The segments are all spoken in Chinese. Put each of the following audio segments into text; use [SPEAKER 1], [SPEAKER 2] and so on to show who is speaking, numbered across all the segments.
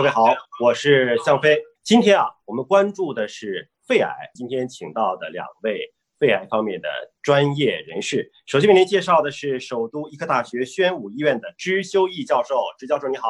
[SPEAKER 1] 各位好，我是向飞。今天啊，我们关注的是肺癌。今天请到的两位肺癌方面的专业人士，首先为您介绍的是首都医科大学宣武医院的支修义教授。支教授你好，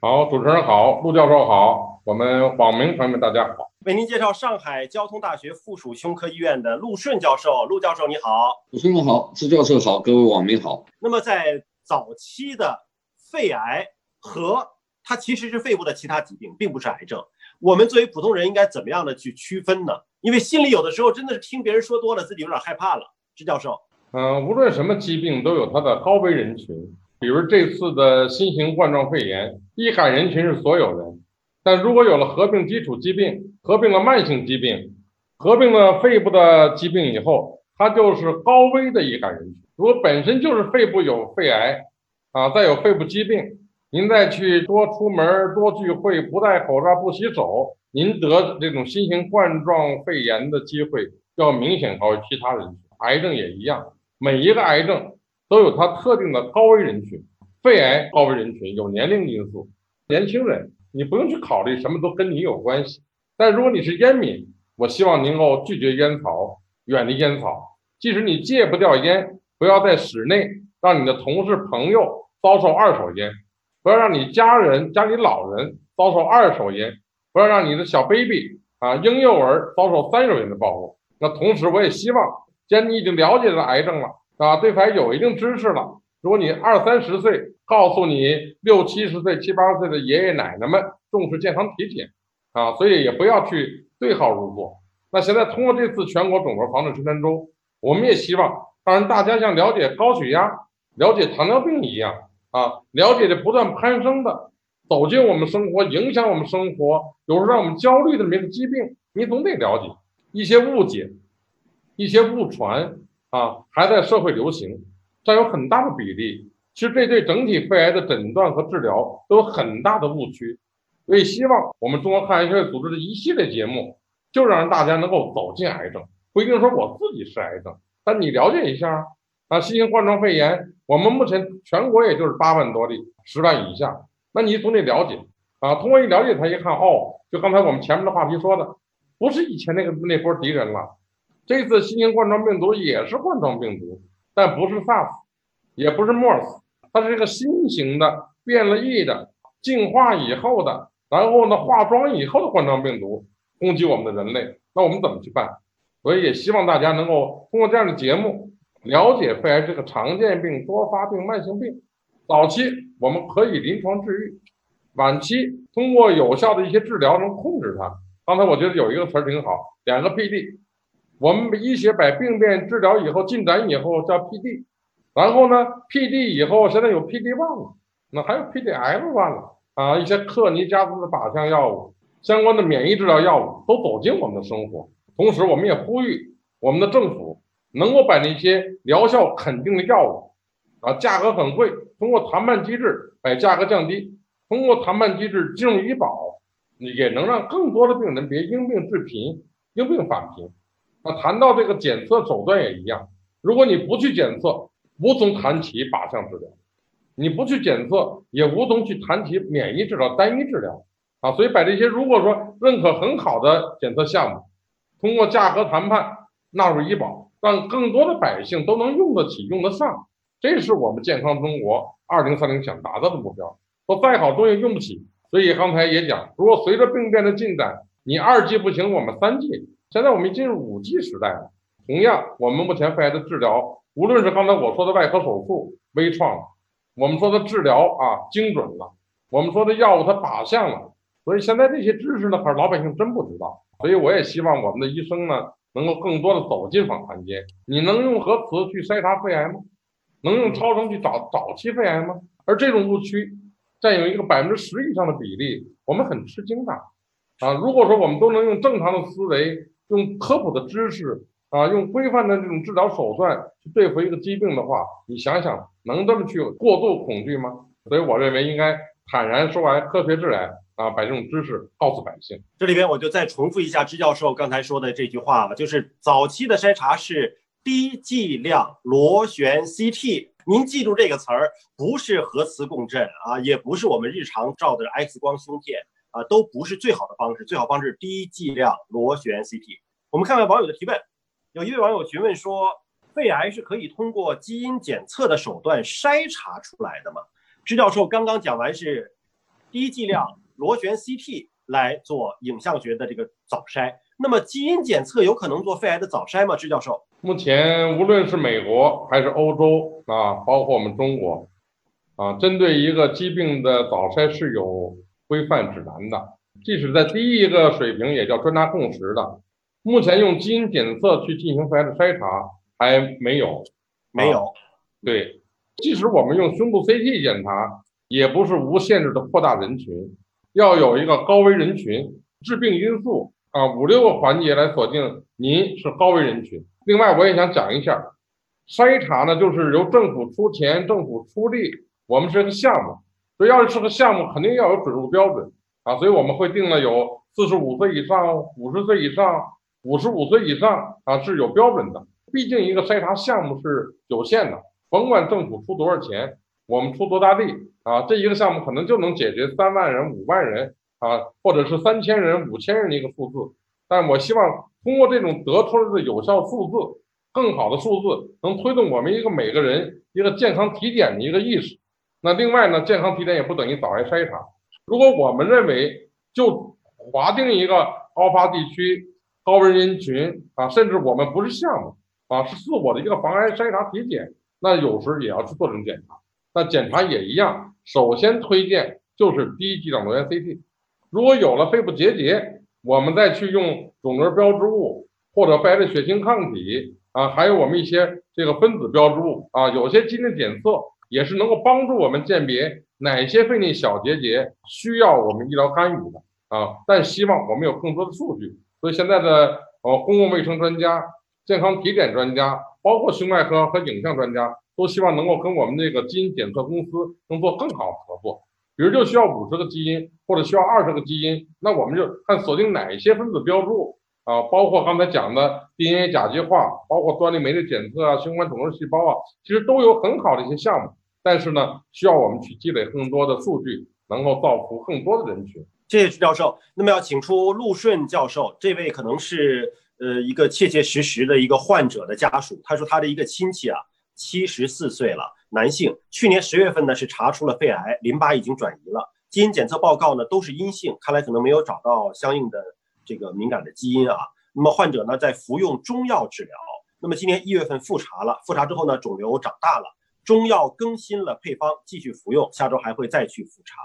[SPEAKER 2] 好，主持人好，陆教授好，我们网民朋友们大家好。
[SPEAKER 1] 为您介绍上海交通大学附属胸科医院的陆顺教授。陆教授你好，
[SPEAKER 3] 主持人好，支教授好，各位网民好。
[SPEAKER 1] 那么在早期的肺癌和它其实是肺部的其他疾病，并不是癌症。我们作为普通人应该怎么样的去区分呢？因为心里有的时候真的是听别人说多了，自己有点害怕了。支教授，
[SPEAKER 2] 嗯，无论什么疾病都有它的高危人群。比如这次的新型冠状肺炎，易感人群是所有人，但如果有了合并基础疾病、合并了慢性疾病、合并了肺部的疾病以后，它就是高危的易感人群。如果本身就是肺部有肺癌，啊，再有肺部疾病，您再去多出门、多聚会、不戴口罩、不洗手，您得这种新型冠状肺炎的机会要明显高于其他人群。癌症也一样，每一个癌症都有它特定的高危人群。肺癌高危人群有年龄因素，年轻人你不用去考虑什么都跟你有关系。但如果你是烟民，我希望您能够拒绝烟草，远离烟草。即使你戒不掉烟。不要在室内让你的同事朋友遭受二手烟，不要让你家人家里老人遭受二手烟，不要让你的小 baby 啊婴幼儿遭受三手烟的暴露。那同时，我也希望，既然你已经了解了癌症了啊，对癌有一定知识了，如果你二三十岁，告诉你六七十岁、七八十岁的爷爷奶奶们重视健康体检啊，所以也不要去对号入座。那现在通过这次全国肿瘤防治宣传周，我们也希望。当然，大家像了解高血压、了解糖尿病一样啊，了解的不断攀升的，走进我们生活、影响我们生活，有时候让我们焦虑的这个疾病，你总得了解一些误解、一些误传啊，还在社会流行，占有很大的比例。其实这对整体肺癌的诊断和治疗都有很大的误区。所以，希望我们中国抗癌协会组织的一系列节目，就让大家能够走进癌症，不一定说我自己是癌症。但你了解一下啊，新型冠状肺炎，我们目前全国也就是八万多例，十万以下。那你总得了解啊，通过一了解，他一看哦，就刚才我们前面的话题说的，不是以前那个那波敌人了。这次新型冠状病毒也是冠状病毒，但不是 SARS，也不是 MERS，它是一个新型的、变了异的、进化以后的，然后呢化妆以后的冠状病毒攻击我们的人类。那我们怎么去办？所以也希望大家能够通过这样的节目了解肺癌这个常见病、多发病、慢性病。早期我们可以临床治愈，晚期通过有效的一些治疗能控制它。刚才我觉得有一个词儿挺好，两个 PD。我们医学把病变治疗以后进展以后叫 PD，然后呢 PD 以后现在有 PD one 了，那还有 PDL one 了啊，一些克尼加斯的靶向药物、相关的免疫治疗药物都走进我们的生活。同时，我们也呼吁我们的政府能够把那些疗效肯定的药物，啊，价格很贵，通过谈判机制把价格降低，通过谈判机制进入医保，也能让更多的病人别因病致贫，因病返贫。那谈到这个检测手段也一样，如果你不去检测，无从谈起靶向治疗；你不去检测，也无从去谈起免疫治疗、单一治疗。啊，所以把这些如果说认可很好的检测项目。通过价格谈判纳入医保，让更多的百姓都能用得起、用得上，这是我们健康中国二零三零想达到的目标。说再好东西用不起，所以刚才也讲，如果随着病变的进展，你二 G 不行，我们三 G。现在我们进入五 G 时代了。同样，我们目前肺癌的治疗，无论是刚才我说的外科手术微创，我们说的治疗啊精准了，我们说的药物它靶向了，所以现在这些知识呢，可是老百姓真不知道。所以我也希望我们的医生呢，能够更多的走进访谈间。你能用核磁去筛查肺癌吗？能用超声去找早期肺癌吗？而这种误区占有一个百分之十以上的比例，我们很吃惊的。啊，如果说我们都能用正常的思维，用科普的知识，啊，用规范的这种治疗手段去对付一个疾病的话，你想想，能这么去过度恐惧吗？所以我认为应该坦然说完，科学治癌。啊，把这种知识告诉百姓。
[SPEAKER 1] 这里边我就再重复一下支教授刚才说的这句话了，就是早期的筛查是低剂量螺旋 CT。您记住这个词儿，不是核磁共振啊，也不是我们日常照的 X 光胸片，啊，都不是最好的方式。最好方式是低剂量螺旋 CT。我们看看网友的提问，有一位网友询问说，肺癌是可以通过基因检测的手段筛查出来的吗？支教授刚刚讲完是低剂量螺旋 CT 来做影像学的这个早筛，那么基因检测有可能做肺癌的早筛吗？支教授？
[SPEAKER 2] 目前无论是美国还是欧洲啊，包括我们中国。啊，针对一个疾病的早筛是有规范指南的，即使在低一个水平也叫专家共识的。目前用基因检测去进行肺癌的筛查还没有，
[SPEAKER 1] 没有。
[SPEAKER 2] 对，即使我们用胸部 CT 检查，也不是无限制的扩大人群，要有一个高危人群、致病因素啊五六个环节来锁定您是高危人群。另外，我也想讲一下，筛查呢，就是由政府出钱、政府出力。我们是个项目，所以要是个项目，肯定要有准入标准啊，所以我们会定了有四十五岁以上、五十岁以上、五十五岁以上啊是有标准的。毕竟一个筛查项目是有限的，甭管政府出多少钱，我们出多大力啊，这一个项目可能就能解决三万人、五万人啊，或者是三千人、五千人的一个数字。但我希望通过这种得出来的有效数字，更好的数字，能推动我们一个每个人一个健康体检的一个意识。那另外呢，健康体检也不等于早癌筛查。如果我们认为就划定一个高发地区、高危人群啊，甚至我们不是项目啊，是自我的一个防癌筛查体检，那有时也要去做这种检查。那检查也一样，首先推荐就是低剂量螺旋 CT。如果有了肺部结节，我们再去用肿瘤标志物或者肺癌的血清抗体啊，还有我们一些这个分子标志物啊，有些基因检测。也是能够帮助我们鉴别哪些肺内小结节需要我们医疗干预的啊，但希望我们有更多的数据。所以现在的呃公共卫生专家、健康体检专家，包括胸外科和影像专家，都希望能够跟我们这个基因检测公司能做更好的合作。比如就需要五十个基因，或者需要二十个基因，那我们就看锁定哪一些分子标注啊，包括刚才讲的 DNA 甲基化，包括端粒酶的检测啊，新冠肿瘤细胞啊，其实都有很好的一些项目。但是呢，需要我们去积累更多的数据，能够造福更多的人群。
[SPEAKER 1] 谢谢徐教授。那么要请出陆顺教授，这位可能是呃一个切切实实的一个患者的家属。他说他的一个亲戚啊，七十四岁了，男性，去年十月份呢是查出了肺癌，淋巴已经转移了，基因检测报告呢都是阴性，看来可能没有找到相应的这个敏感的基因啊。那么患者呢在服用中药治疗，那么今年一月份复查了，复查之后呢肿瘤长大了。中药更新了配方，继续服用。下周还会再去复查。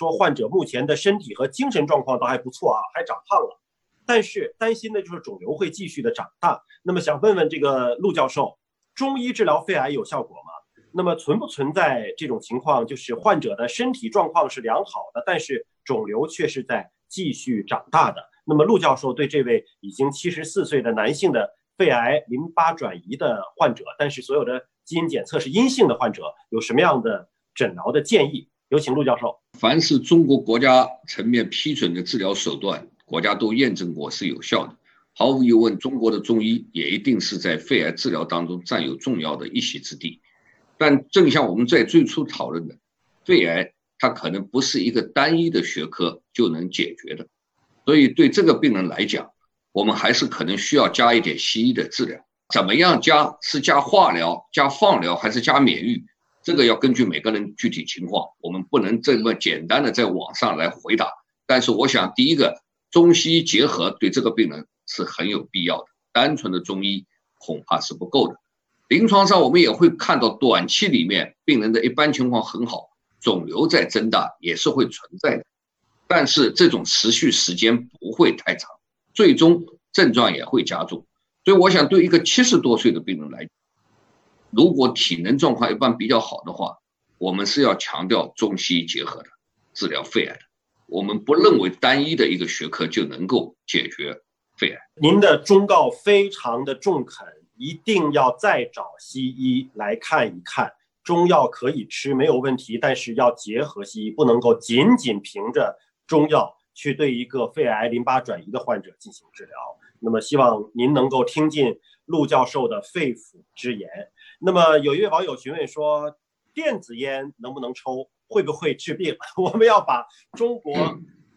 [SPEAKER 1] 说患者目前的身体和精神状况都还不错啊，还长胖了，但是担心的就是肿瘤会继续的长大。那么想问问这个陆教授，中医治疗肺癌有效果吗？那么存不存在这种情况，就是患者的身体状况是良好的，但是肿瘤却是在继续长大的？那么陆教授对这位已经七十四岁的男性的肺癌淋巴转移的患者，但是所有的。基因检测是阴性的患者有什么样的诊疗的建议？有请陆教授。
[SPEAKER 3] 凡是中国国家层面批准的治疗手段，国家都验证过是有效的。毫无疑问，中国的中医也一定是在肺癌治疗当中占有重要的一席之地。但正像我们在最初讨论的，肺癌它可能不是一个单一的学科就能解决的，所以对这个病人来讲，我们还是可能需要加一点西医的治疗。怎么样加？是加化疗、加放疗还是加免疫？这个要根据每个人具体情况，我们不能这么简单的在网上来回答。但是我想，第一个，中西医结合对这个病人是很有必要的，单纯的中医恐怕是不够的。临床上我们也会看到，短期里面病人的一般情况很好，肿瘤在增大也是会存在的，但是这种持续时间不会太长，最终症状也会加重。所以我想，对一个七十多岁的病人来，如果体能状况一般比较好的话，我们是要强调中西医结合的治疗肺癌的。我们不认为单一的一个学科就能够解决肺癌。
[SPEAKER 1] 您的忠告非常的中肯，一定要再找西医来看一看。中药可以吃没有问题，但是要结合西医，不能够仅仅凭着中药去对一个肺癌淋巴转移的患者进行治疗。那么希望您能够听进陆教授的肺腑之言。那么有一位网友询问说，电子烟能不能抽？会不会治病？我们要把中国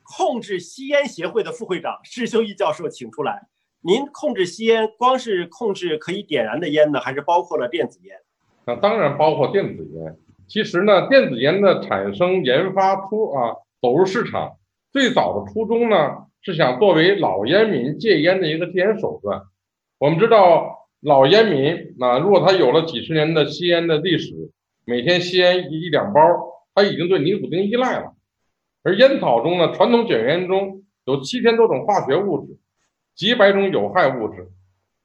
[SPEAKER 1] 控制吸烟协会的副会长施修义教授请出来。您控制吸烟，光是控制可以点燃的烟呢，还是包括了电子烟？
[SPEAKER 2] 那当然包括电子烟。其实呢，电子烟的产生、研发出啊，走入市场，最早的初衷呢，是想作为老烟民戒烟的一个戒烟手段。我们知道，老烟民啊，如果他有了几十年的吸烟的历史，每天吸烟一两包，他已经对尼古丁依赖了。而烟草中呢，传统卷烟中有七千多种化学物质，几百种有害物质，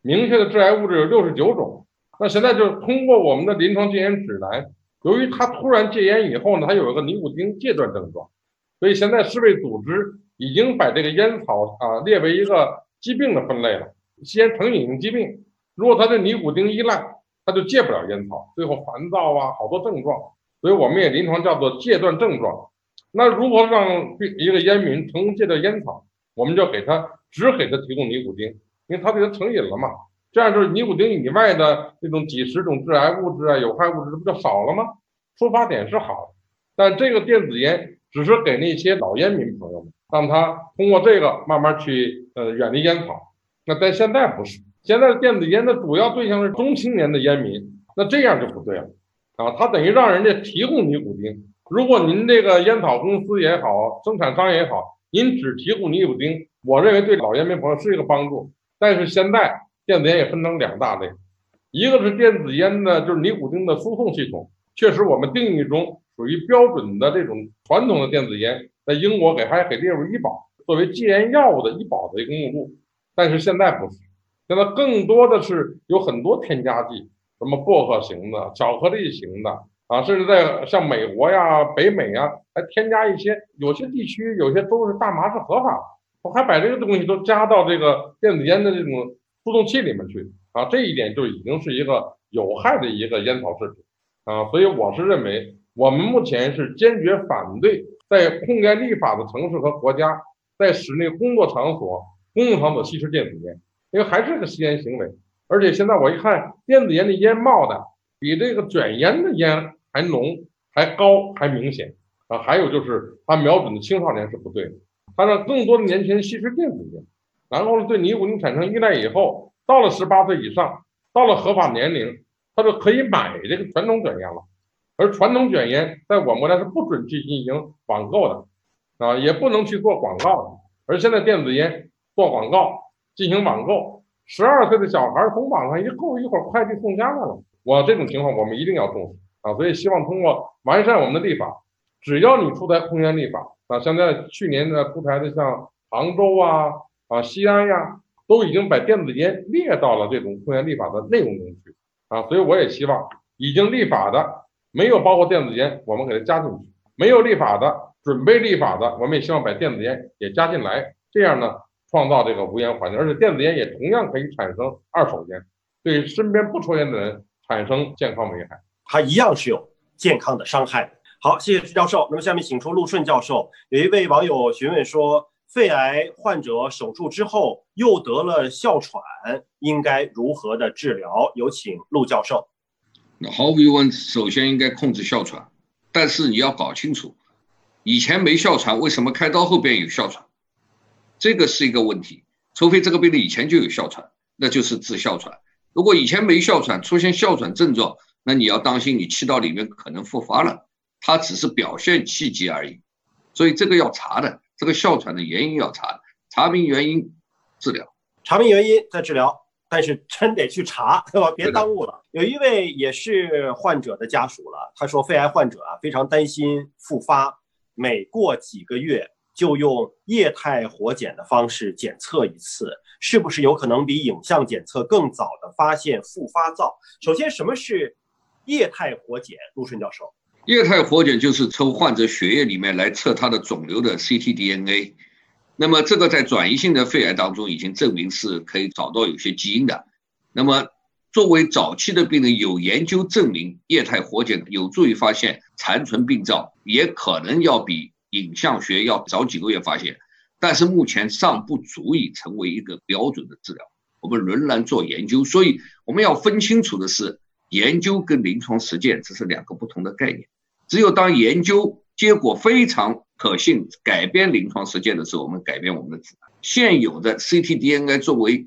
[SPEAKER 2] 明确的致癌物质有六十九种。那现在就是通过我们的临床戒烟指南，由于他突然戒烟以后呢，他有一个尼古丁戒断症状，所以现在世卫组织已经把这个烟草啊列为一个疾病的分类了，吸烟成瘾性疾病。如果他对尼古丁依赖，他就戒不了烟草，最后烦躁啊，好多症状。所以我们也临床叫做戒断症状。那如何让一个烟民成功戒掉烟草？我们就给他只给他提供尼古丁，因为他对他成瘾了嘛。这样就是尼古丁以外的那种几十种致癌物质啊、有害物质，不就少了吗？出发点是好，但这个电子烟只是给那些老烟民朋友们，让他通过这个慢慢去呃远离烟草。那在现在不是，现在的电子烟的主要对象是中青年的烟民，那这样就不对了啊！他等于让人家提供尼古丁。如果您这个烟草公司也好，生产商也好，您只提供尼古丁，我认为对老烟民朋友是一个帮助。但是现在。电子烟也分成两大类，一个是电子烟的，就是尼古丁的输送系统，确实我们定义中属于标准的这种传统的电子烟，在英国给还给列入医保，作为戒烟药物的医保的一个目录。但是现在不是，现在更多的是有很多添加剂，什么薄荷型的、巧克力型的啊，甚至在像美国呀、北美呀，还添加一些，有些地区有些州是大麻是合法的，我还把这个东西都加到这个电子烟的这种。输送器里面去啊，这一点就已经是一个有害的一个烟草制品啊，所以我是认为，我们目前是坚决反对在控烟立法的城市和国家，在室内工作场所、公共场所吸食电子烟，因为还是个吸烟行为，而且现在我一看，电子烟的烟冒的比这个卷烟的烟还浓、还高、还明显啊，还有就是它瞄准的青少年是不对的，它让更多的年轻人吸食电子烟。然后，对尼古丁产生依赖以后，到了十八岁以上，到了合法年龄，他就可以买这个传统卷烟了。而传统卷烟在我们国家是不准去进行网购的，啊，也不能去做广告的。而现在电子烟做广告进行网购，十二岁的小孩从网上一购，一会儿快递送家来了。我这种情况我们一定要重视啊！所以希望通过完善我们的立法，只要你出台控烟立法啊，像在去年的出台的像杭州啊。啊，西安呀，都已经把电子烟列到了这种控烟立法的内容中去啊，所以我也希望已经立法的没有包括电子烟，我们给它加进去；没有立法的、准备立法的，我们也希望把电子烟也加进来。这样呢，创造这个无烟环境，而且电子烟也同样可以产生二手烟，对身边不抽烟的人产生健康危害，
[SPEAKER 1] 它一样是有健康的伤害。好，谢谢徐教授。那么下面请出陆顺教授。有一位网友询问说。肺癌患者手术之后又得了哮喘，应该如何的治疗？有请陆教授。
[SPEAKER 3] 那毫无疑问，首先应该控制哮喘，但是你要搞清楚，以前没哮喘，为什么开刀后边有哮喘？这个是一个问题。除非这个病人以前就有哮喘，那就是治哮喘。如果以前没哮喘，出现哮喘症状，那你要当心，你气道里面可能复发了，它只是表现气机而已。所以这个要查的。这个哮喘的原因要查，查明原因，治疗，
[SPEAKER 1] 查明原因再治疗，但是真得去查，对吧？别耽误了。有一位也是患者的家属了，他说肺癌患者啊非常担心复发，每过几个月就用液态活检的方式检测一次，是不是有可能比影像检测更早的发现复发灶？首先，什么是液态活检？陆顺教授。
[SPEAKER 3] 液态活检就是抽患者血液里面来测他的肿瘤的 ctDNA，那么这个在转移性的肺癌当中已经证明是可以找到有些基因的。那么作为早期的病人，有研究证明液态活检有助于发现残存病灶，也可能要比影像学要早几个月发现，但是目前尚不足以成为一个标准的治疗。我们仍然做研究，所以我们要分清楚的是。研究跟临床实践这是两个不同的概念。只有当研究结果非常可信，改变临床实践的时候，我们改变我们的指南。现有的 ctDNA 作为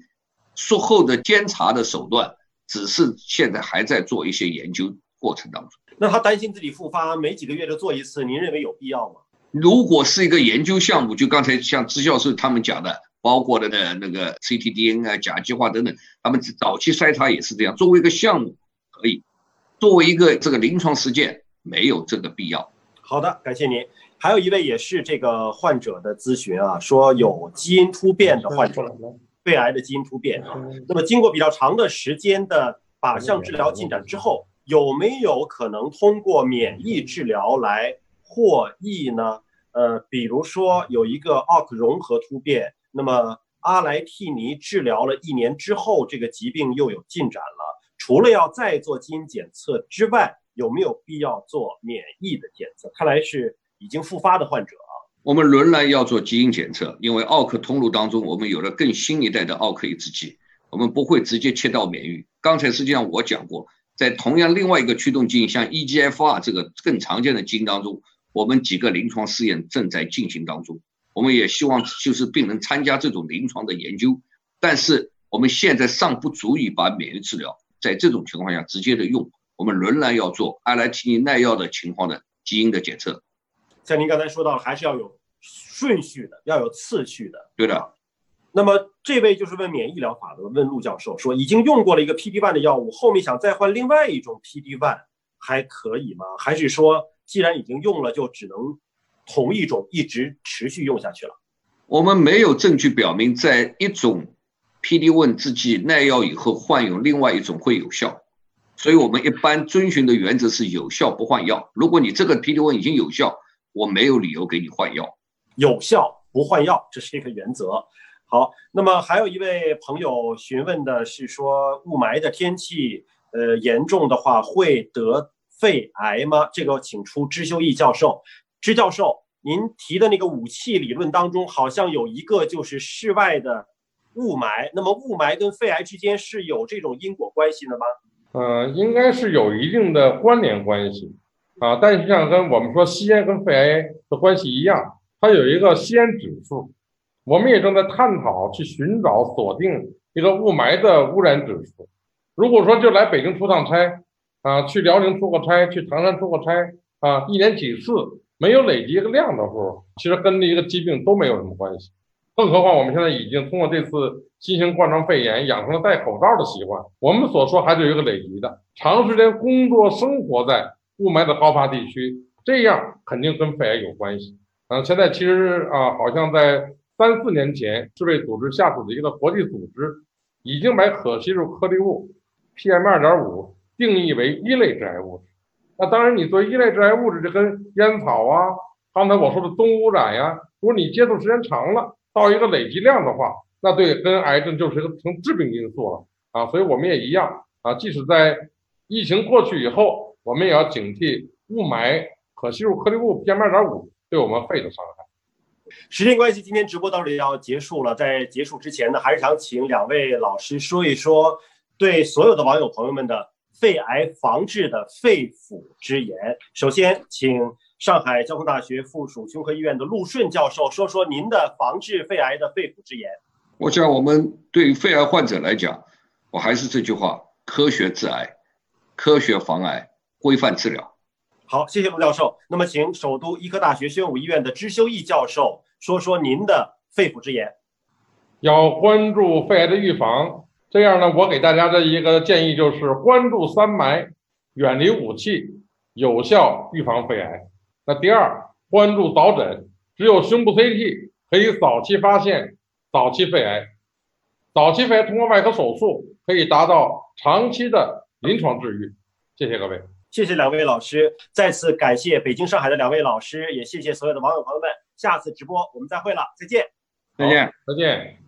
[SPEAKER 3] 术后的监察的手段，只是现在还在做一些研究过程当中。
[SPEAKER 1] 那他担心自己复发，每几个月就做一次，您认为有必要吗？
[SPEAKER 3] 如果是一个研究项目，就刚才像支教授他们讲的，包括的的那个 ctDNA 甲基化等等，他们早期筛查也是这样。作为一个项目可以，作为一个这个临床实践没有这个必要。
[SPEAKER 1] 好的，感谢您。还有一位也是这个患者的咨询啊，说有基因突变的患者，肺癌的基因突变啊。那么经过比较长的时间的靶向治疗进展之后，有没有可能通过免疫治疗来获益呢？呃，比如说有一个 ALK 融合突变，那么阿莱替尼治疗了一年之后，这个疾病又有进展了。除了要再做基因检测之外，有没有必要做免疫的检测？看来是已经复发的患者啊。
[SPEAKER 3] 我们仍然要做基因检测，因为奥克通路当中，我们有了更新一代的奥克抑制剂，我们不会直接切到免疫。刚才实际上我讲过，在同样另外一个驱动基因，像 EGFR 这个更常见的基因当中。我们几个临床试验正在进行当中，我们也希望就是病人参加这种临床的研究，但是我们现在尚不足以把免疫治疗在这种情况下直接的用，我们仍然要做阿莱替尼耐药的情况的基因的检测。
[SPEAKER 1] 像您刚才说到，还是要有顺序的，要有次序的。
[SPEAKER 3] 对的。
[SPEAKER 1] 那么这位就是问免疫疗法的，问陆教授说，已经用过了一个 PD one 的药物，后面想再换另外一种 PD one，还可以吗？还是说？既然已经用了，就只能同一种一直持续用下去了。
[SPEAKER 3] 我们没有证据表明，在一种 PD-1 制剂耐药以后换用另外一种会有效，所以我们一般遵循的原则是有效不换药。如果你这个 PD-1 已经有效，我没有理由给你换药。
[SPEAKER 1] 有效不换药，这是一个原则。好，那么还有一位朋友询问的是说，雾霾的天气，呃，严重的话会得。肺癌吗？这个请出支修义教授。支教授，您提的那个武器理论当中，好像有一个就是室外的雾霾。那么雾霾跟肺癌之间是有这种因果关系的吗？
[SPEAKER 2] 呃，应该是有一定的关联关系啊。但是像跟我们说吸烟跟肺癌的关系一样，它有一个吸烟指数。我们也正在探讨去寻找锁定一个雾霾的污染指数。如果说就来北京出趟差。啊，去辽宁出个差，去唐山出个差，啊，一年几次，没有累积一个量的时候，其实跟这一个疾病都没有什么关系。更何况我们现在已经通过这次新型冠状肺炎养成了戴口罩的习惯。我们所说还是有一个累积的，长时间工作生活在雾霾的高发地区，这样肯定跟肺癌有关系。嗯，现在其实啊，好像在三四年前，世卫组织下属的一个国际组织，已经把可吸入颗粒物 PM 二点五。定义为一类致癌物质，那当然，你做一类致癌物质，就跟烟草啊，刚才我说的氡污染呀，如果你接触时间长了，到一个累积量的话，那对跟癌症就是一个成致病因素了啊。所以我们也一样啊，即使在疫情过去以后，我们也要警惕雾霾、可吸入颗粒物 PM 二点五对我们肺的伤害。
[SPEAKER 1] 时间关系，今天直播到这里要结束了，在结束之前呢，还是想请两位老师说一说对所有的网友朋友们的。肺癌防治的肺腑之言。首先，请上海交通大学附属胸科医院的陆顺教授说说您的防治肺癌的肺腑之言。
[SPEAKER 3] 我想，我们对肺癌患者来讲，我还是这句话：科学治癌，科学防癌，规范治疗。
[SPEAKER 1] 好，谢谢陆教授。那么，请首都医科大学宣武医院的支修义教授说说您的肺腑之言。
[SPEAKER 2] 要关注肺癌的预防。这样呢，我给大家的一个建议就是关注三霾，远离武器，有效预防肺癌。那第二，关注早诊，只有胸部 CT 可以早期发现早期肺癌，早期肺癌通过外科手术可以达到长期的临床治愈。谢谢各位，
[SPEAKER 1] 谢谢两位老师，再次感谢北京、上海的两位老师，也谢谢所有的网友朋友们。下次直播我们再会了，再见，
[SPEAKER 3] 再见，
[SPEAKER 2] 再见。